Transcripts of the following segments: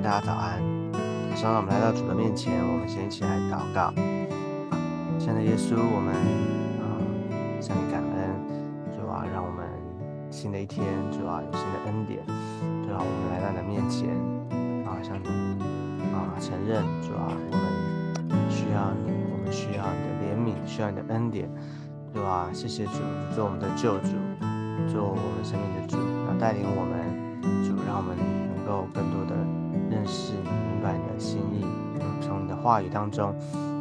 大家早安。早上我们来到主的面前，我们先一起来祷告。亲爱的耶稣，我们啊向你感恩，主啊，让我们新的一天，主啊有新的恩典，主啊，我们来到你的面前啊，向你啊承认，主啊，我们需要你，我们需要你的怜悯，需要你的恩典，主啊，谢谢主，做我们的救主，做我们生命的主，要带领我们。主，让我们能够更多认识、明白你的心意，从你的话语当中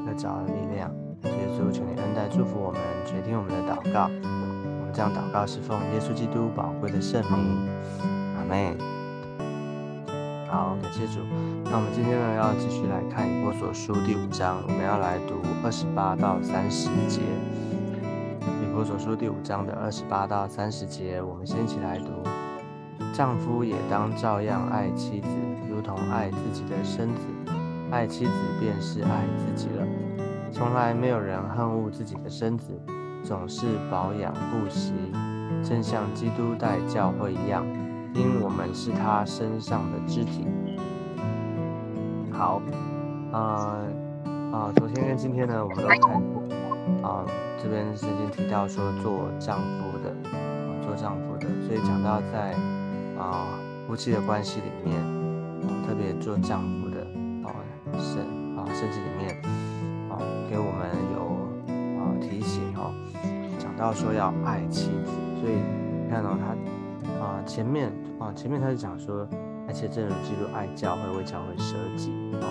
得找到力量。耶稣，求你恩待祝福我们，垂听我们的祷告。我们这样祷告是奉耶稣基督宝贵的圣名，阿门。好，感谢主。那我们今天呢，要继续来看以波所书第五章，我们要来读二十八到三十节。以波所书第五章的二十八到三十节，我们先一起来读。丈夫也当照样爱妻子，如同爱自己的身子。爱妻子便是爱自己了。从来没有人恨恶自己的身子，总是保养不惜，正像基督待教会一样，因我们是他身上的肢体。好，啊啊，昨天跟今天呢，我们都看过啊，这边圣经提到说做丈夫的，做丈夫的，所以讲到在。啊，夫妻的关系里面，特别做丈夫的啊，圣啊，甚至里面啊，给我们有啊提醒哦，讲到说要爱妻子，所以看到他啊前面啊前面他是讲说，而且正如基督爱教会，为教会舍己啊，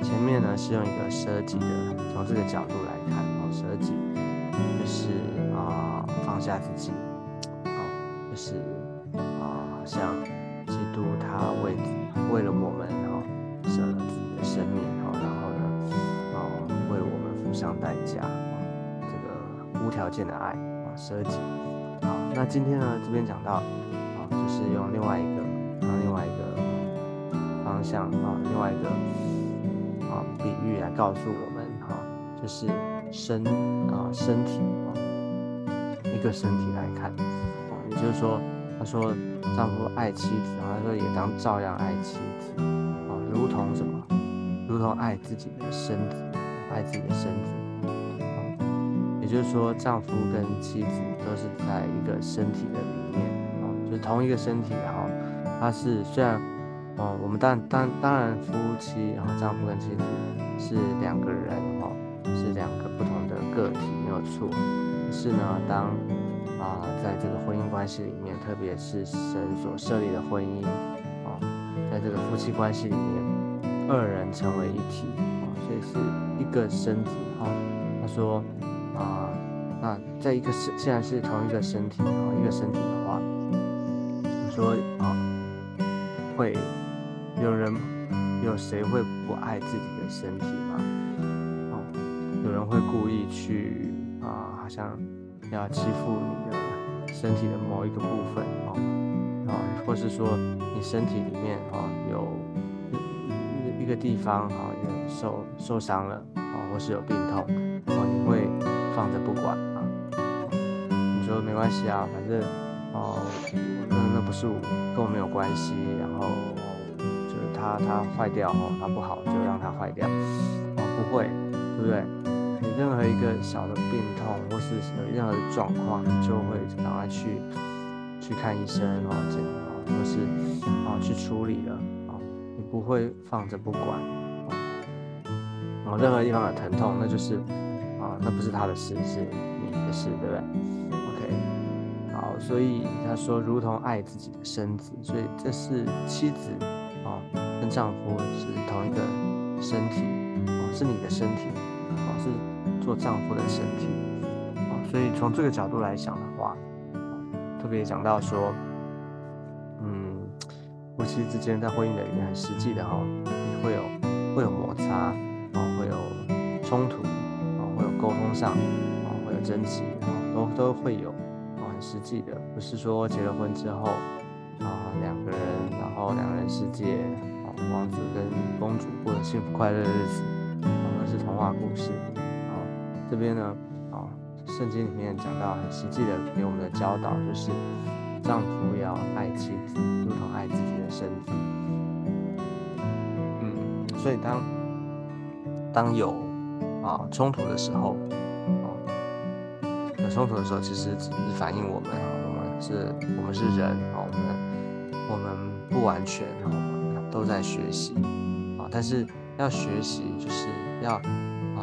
前面呢是用一个舍己的，从这个角度来看啊，舍己就是啊放下自己，啊就是。像基督，他为为了我们，然后舍了自己的生命，然后然后呢，啊，为我们付上代价，这个无条件的爱啊，舍己。好，那今天呢，这边讲到啊，就是用另外一个啊，另外一个方向啊，另外一个啊比喻来告诉我们哈，就是身啊身体啊一个身体来看啊，也就是说。他说：“丈夫爱妻子，然后他说也当照样爱妻子，啊，如同什么？如同爱自己的身子，爱自己的身子。啊，也就是说，丈夫跟妻子都是在一个身体的里面，啊，就是同一个身体。然后他是虽然，哦，我们当当当然夫妻，然后丈夫跟妻子是两个人，哈，是两个不同的个体，没有错。可是呢，当啊，在这个婚姻关系里面，特别是神所设立的婚姻啊，在这个夫妻关系里面，二人成为一体啊，所以是一个身体哈。他说啊，那在一个身，既然是同一个身体啊，一个身体的话，你说啊，会有人有谁会不爱自己的身体吗？啊，有人会故意去啊，好像。要欺负你的身体的某一个部分哦，啊，或是说你身体里面啊有一个地方啊受受伤了啊，或是有病痛啊，你会放着不管啊？你说没关系啊，反正哦，那那不是我跟我没有关系，然后就是它它坏掉哦，它不好就让它坏掉哦，不会，对不对？任何一个小的病痛，或是有任何的状况，你就会赶快去去看医生哦，检啊，或是啊去处理了啊，你不会放着不管啊。任何地方的疼痛，那就是啊，那不是他的事，是你的事，对不对？OK，好，所以他说，如同爱自己的身子，所以这是妻子啊跟丈夫是同一个身体啊，是你的身体啊，是。做丈夫的身体，啊，所以从这个角度来想的话，特别讲到说，嗯，夫妻之间在婚姻的里面很实际的哈，会有会有摩擦，啊，会有冲突，啊，会有沟通上，啊，会有争执，啊，都都会有，啊，很实际的，不是说结了婚之后，啊，两个人，然后两人世界，啊，王子跟公主过幸福快乐的日子，啊，那是童话故事。这边呢，啊，圣经里面讲到很实际的给我们的教导，就是丈夫要爱妻子，如同爱自己的身子。所以当当有啊冲突的时候，啊有冲突的时候，其实只是反映我们啊，我们是，我们是人啊，我们我们不完全啊，都在学习啊，但是要学习就是要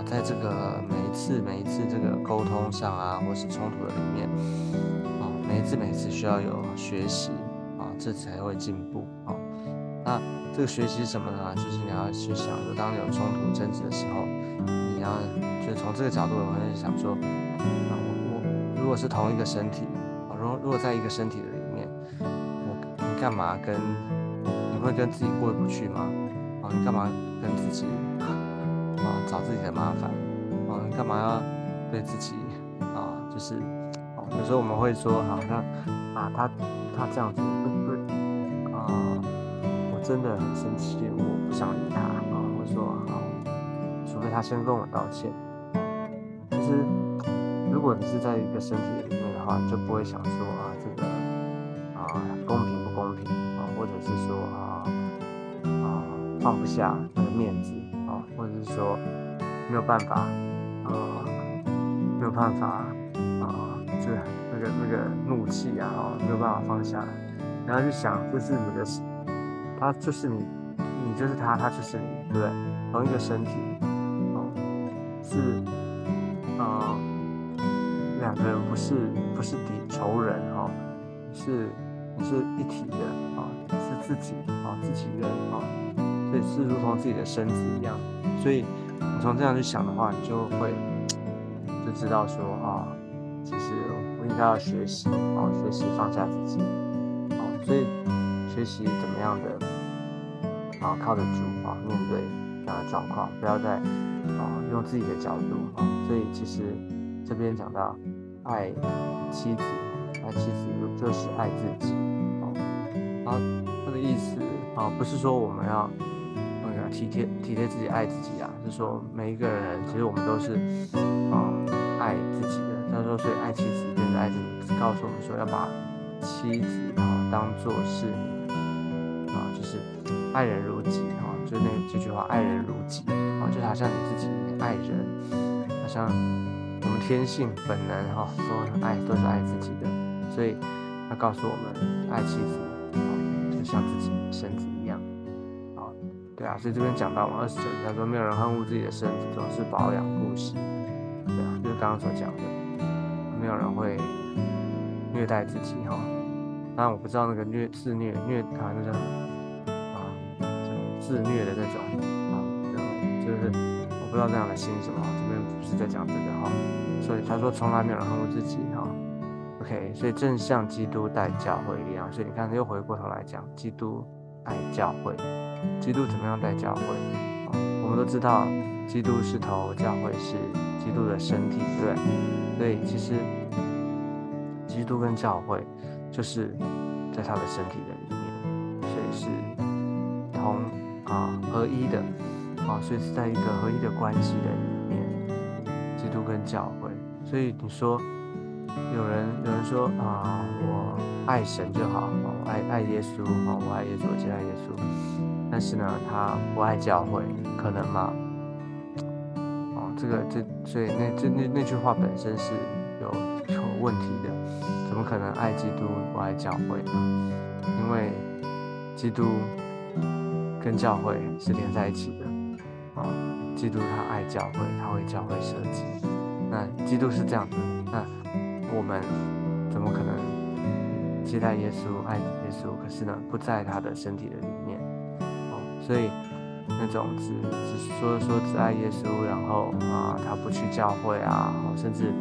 在这个每一次每一次这个沟通上啊，或是冲突的里面啊，每一次每一次需要有学习啊，这才会进步啊。那这个学习什么呢？就是你要去想，说当你有冲突争执的时候，你要就从这个角度，我会想说，啊，我我如果是同一个身体，啊，如如果在一个身体的里面，我你干嘛跟你会跟自己过不去吗？啊，你干嘛跟自己啊找自己的麻烦？啊，你干嘛要对自己啊就是有时候我们会说，好像啊他他这样子不不啊。我真的很生气，我不想理他啊！我说好，除非他先跟我道歉。其实，如果你是在一个身体里面的话，就不会想说啊，这个啊公平不公平啊，或者是说啊啊放不下那个面子，或者是说没有办法啊，没有办法啊，就是那个那个怒气啊，没有办法放下来，然后就想这是你的。他就是你，你就是他，他就是你，对不对？同一个身体，哦，是，啊，两个人不是不是敌仇人哦，是是一体的啊，是自己啊，自己人啊，所以是如同自己的身子一样。所以你从这样去想的话，你就会就知道说啊，其实我应该要学习啊，学习放下自己，啊，所以学习怎么样的。啊，靠得住啊！面对这样的状况，不要再啊用自己的角度啊。所以其实这边讲到爱妻子，爱妻子就是爱自己啊。他的意思啊，不是说我们要体贴体贴自己爱自己啊，是说每一个人其实我们都是啊爱自己的。他说，所以爱妻子就是爱自己，告诉我们说要把妻子啊当做是你啊，就是。爱人如己哈，就那这句话，爱人如己啊，就好像你自己爱人，好像我们天性本能哈，说爱都是爱自己的，所以他告诉我们，爱妻子啊，就像自己身子，对啊，所以这边讲到嘛，二十九他说没有人恨恶自己的身子，总是保养顾惜，对啊，就是刚刚所讲的，没有人会虐待自己哈，当然我不知道那个虐自虐虐啊，那叫什么？自虐的那种啊，就是我不知道这样的心什么，这边不是在讲这个哈，所以他说从来没有人恨过自己哈，OK，所以正像基督带教会一样，所以你看又回过头来讲，基督爱教会，基督怎么样带教会啊？我们都知道基督是头，教会是基督的身体，对不对？所以其实基督跟教会就是在他的身体的里面，所以是同。啊，合一的啊，所以是在一个合一的关系的里面，基督跟教会。所以你说，有人有人说啊，我爱神就好，我爱爱耶稣，啊，我爱耶稣，我敬爱耶稣。但是呢，他不爱教会，可能吗？哦，这个这所以那这那那句话本身是有有问题的，怎么可能爱基督不爱教会呢？因为基督。跟教会是连在一起的啊！基督他爱教会，他为教会设计。那基督是这样的，那我们怎么可能期待耶稣爱耶稣？可是呢，不在他的身体的里面。所以那种只只说说只爱耶稣，然后啊，他不去教会啊，甚至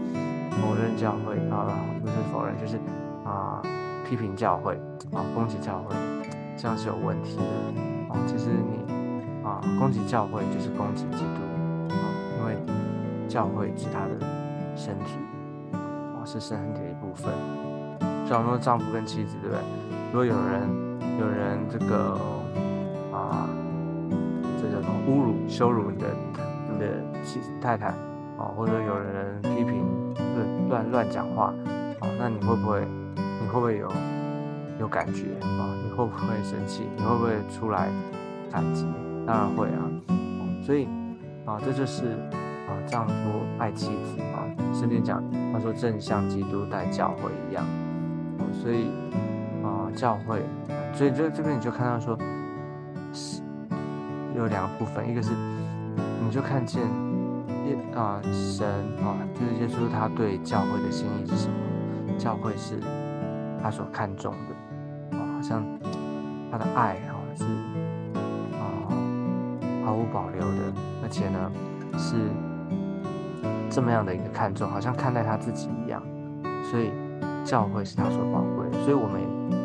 否认教会啊，不是否认，就是啊，批评教会啊，攻击教会，这样是有问题的啊。其实你啊，攻击教会就是攻击基督啊，因为教会是他的身体啊，是身体的一部分。就好像说丈夫跟妻子，对不对？如果有人有人这个，侮辱、羞辱你的你的妻太太啊，或者有人批评乱乱乱讲话啊，那你会不会你会不会有有感觉啊？你会不会生气？你会不会出来反击？当然会啊。所以啊，这就是啊，丈夫爱妻子啊。圣经讲，他说正像基督待教会一样。所以啊，教会，所以这这边你就看到说，有两个部分，一个是你就看见耶啊神啊，就是耶稣他对教会的心意是什么？教会是他所看重的啊，好像他的爱啊是啊毫无保留的，而且呢是这么样的一个看重，好像看待他自己一样，所以。教会是他所宝贵，所以我们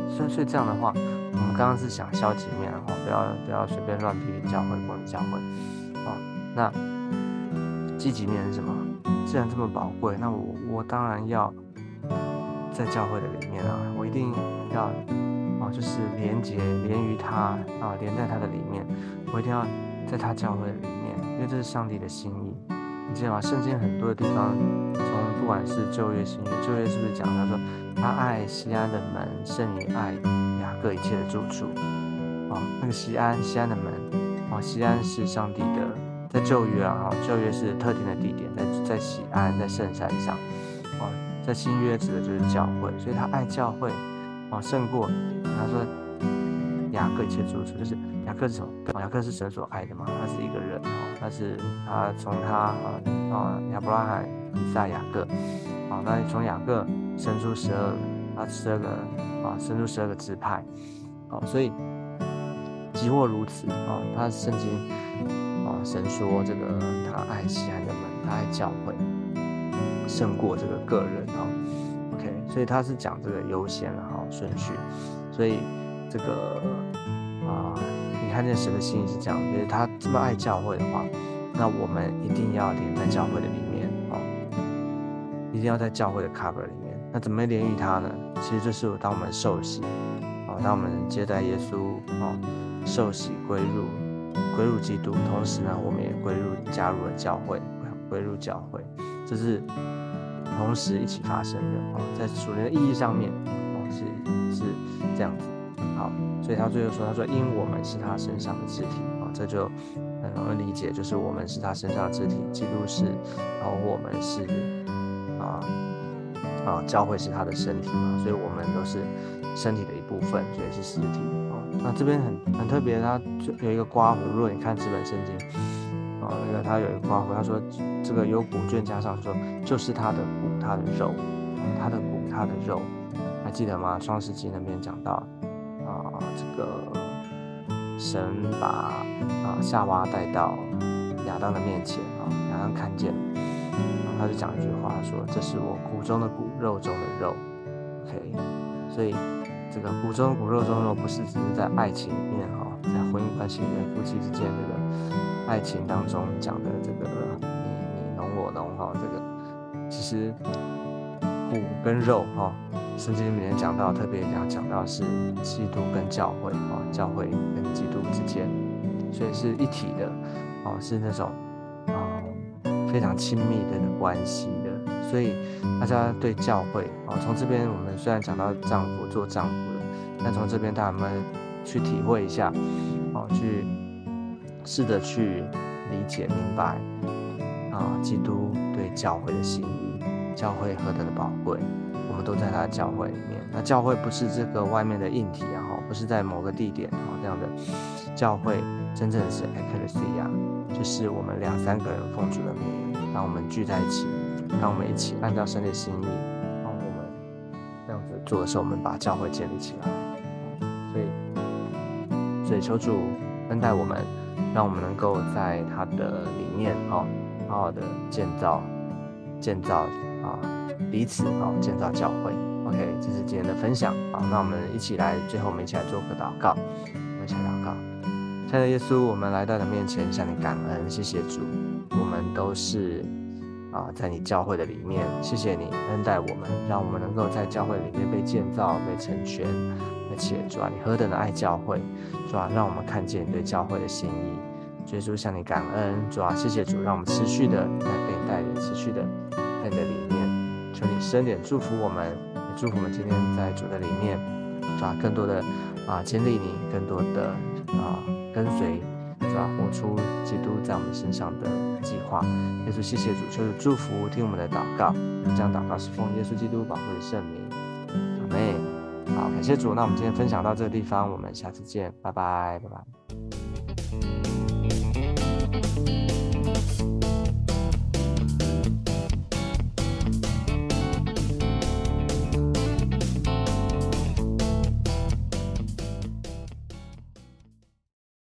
所以所以这样的话，我们刚刚是想消极面的话，不要不要随便乱批评教会或者教会啊。那积极面是什么？既然这么宝贵，那我我当然要在教会的里面啊，我一定要哦，就是连接连于他啊，连在他的里面，我一定要在他教会的里面，因为这是上帝的心意。你知道吗？圣经很多的地方。从不管是旧约新约，旧约是不是讲他说他爱西安的门胜于爱雅各一切的住处？哦，那个西安，西安的门，哦，西安是上帝的，在旧约啊，哈，旧约是特定的地点，在在西安，在圣山上，哦，在新约指的就是教会，所以他爱教会，哦，胜过他说雅各一切诸处，就是雅各是什么？雅各是神所爱的嘛，他是一个人，哦，他是他从他啊啊亚伯拉罕。以撒雅各，好，那从雅各生出十二，啊，十二个啊，生出十二个支派，好，所以即或如此啊，他圣经啊，神说这个他爱西安的门，他爱教会胜过这个个人啊，OK，所以他是讲这个优先哈顺序，所以这个啊，你看见神的心意是这样，就是他这么爱教会的话，那我们一定要连在教会的里面啊。一定要在教会的 cover 里面，那怎么连于他呢？其实就是当我们受洗，当我们接待耶稣，哦，受洗归入归入基督，同时呢，我们也归入加入了教会，归入教会，这是同时一起发生的，哦，在属灵的意义上面，哦，是是这样子，好，所以他最后说，他说因我们是他身上的肢体，哦，这就很容易理解，就是我们是他身上的肢体，基督是，然后我们是。啊啊，教会是他的身体嘛，所以我们都是身体的部分，所以是实体啊。那这边很很特别，它有一个刮胡。如果你看这本圣经啊，那个它有一个刮胡，他说这个有古卷加上说，就是他的骨，他的肉，他的骨，他的肉，还记得吗？双十纪那边讲到啊，这个神把啊夏娃带到亚当的面前啊，亚当看见。然后他就讲一句话，说：“这是我骨中的骨，肉中的肉。”OK，所以这个骨中骨、肉中肉，不是只是在爱情里面哈，在婚姻关系里面，夫妻之间这个爱情当中讲的这个你你侬我侬哈，这个其实骨跟肉哈，圣经里面讲到，特别讲讲到是基督跟教会啊，教会跟基督之间，所以是一体的哦，是那种啊。非常亲密的关系，所以大家对教会啊，从这边我们虽然讲到丈夫做丈夫的，但从这边大家们去体会一下，哦，去试着去理解明白啊，基督对教会的心意，教会何等的宝贵，我们都在他的教会里面。那教会不是这个外面的硬体啊，哈，不是在某个地点啊这样的，教会真正的是 ecclesia，就是我们两三个人奉主的名。让我们聚在一起，让我们一起按照神的心意，帮我们这样子做的时候，我们把教会建立起来。所以，所以求主恩待我们，让我们能够在他的里面，哦，好好的建造、建造啊彼此，哦，建造教会。OK，这是今天的分享。好，那我们一起来，最后我们一起来做个祷告。我们一起来祷告，亲爱的耶稣，我们来到你面前，向你感恩，谢谢主。我们都是啊，在你教会的里面，谢谢你恩待我们，让我们能够在教会里面被建造、被成全。而且主啊，你何等的爱教会，主啊，让我们看见你对教会的心意。耶稣向你感恩，主啊，谢谢主，让我们持续的在被带领，持续的在你的里面。求你深点祝福我们，也祝福我们今天在主的里面，主啊，更多的啊经历你，更多的啊跟随主要？活出基督在我们身上的计划。耶稣，谢谢主，求主祝福，听我们的祷告。这样祷告是奉耶稣基督宝贵的圣名。阿妹，好，感谢主。那我们今天分享到这个地方，我们下次见，拜拜，拜拜。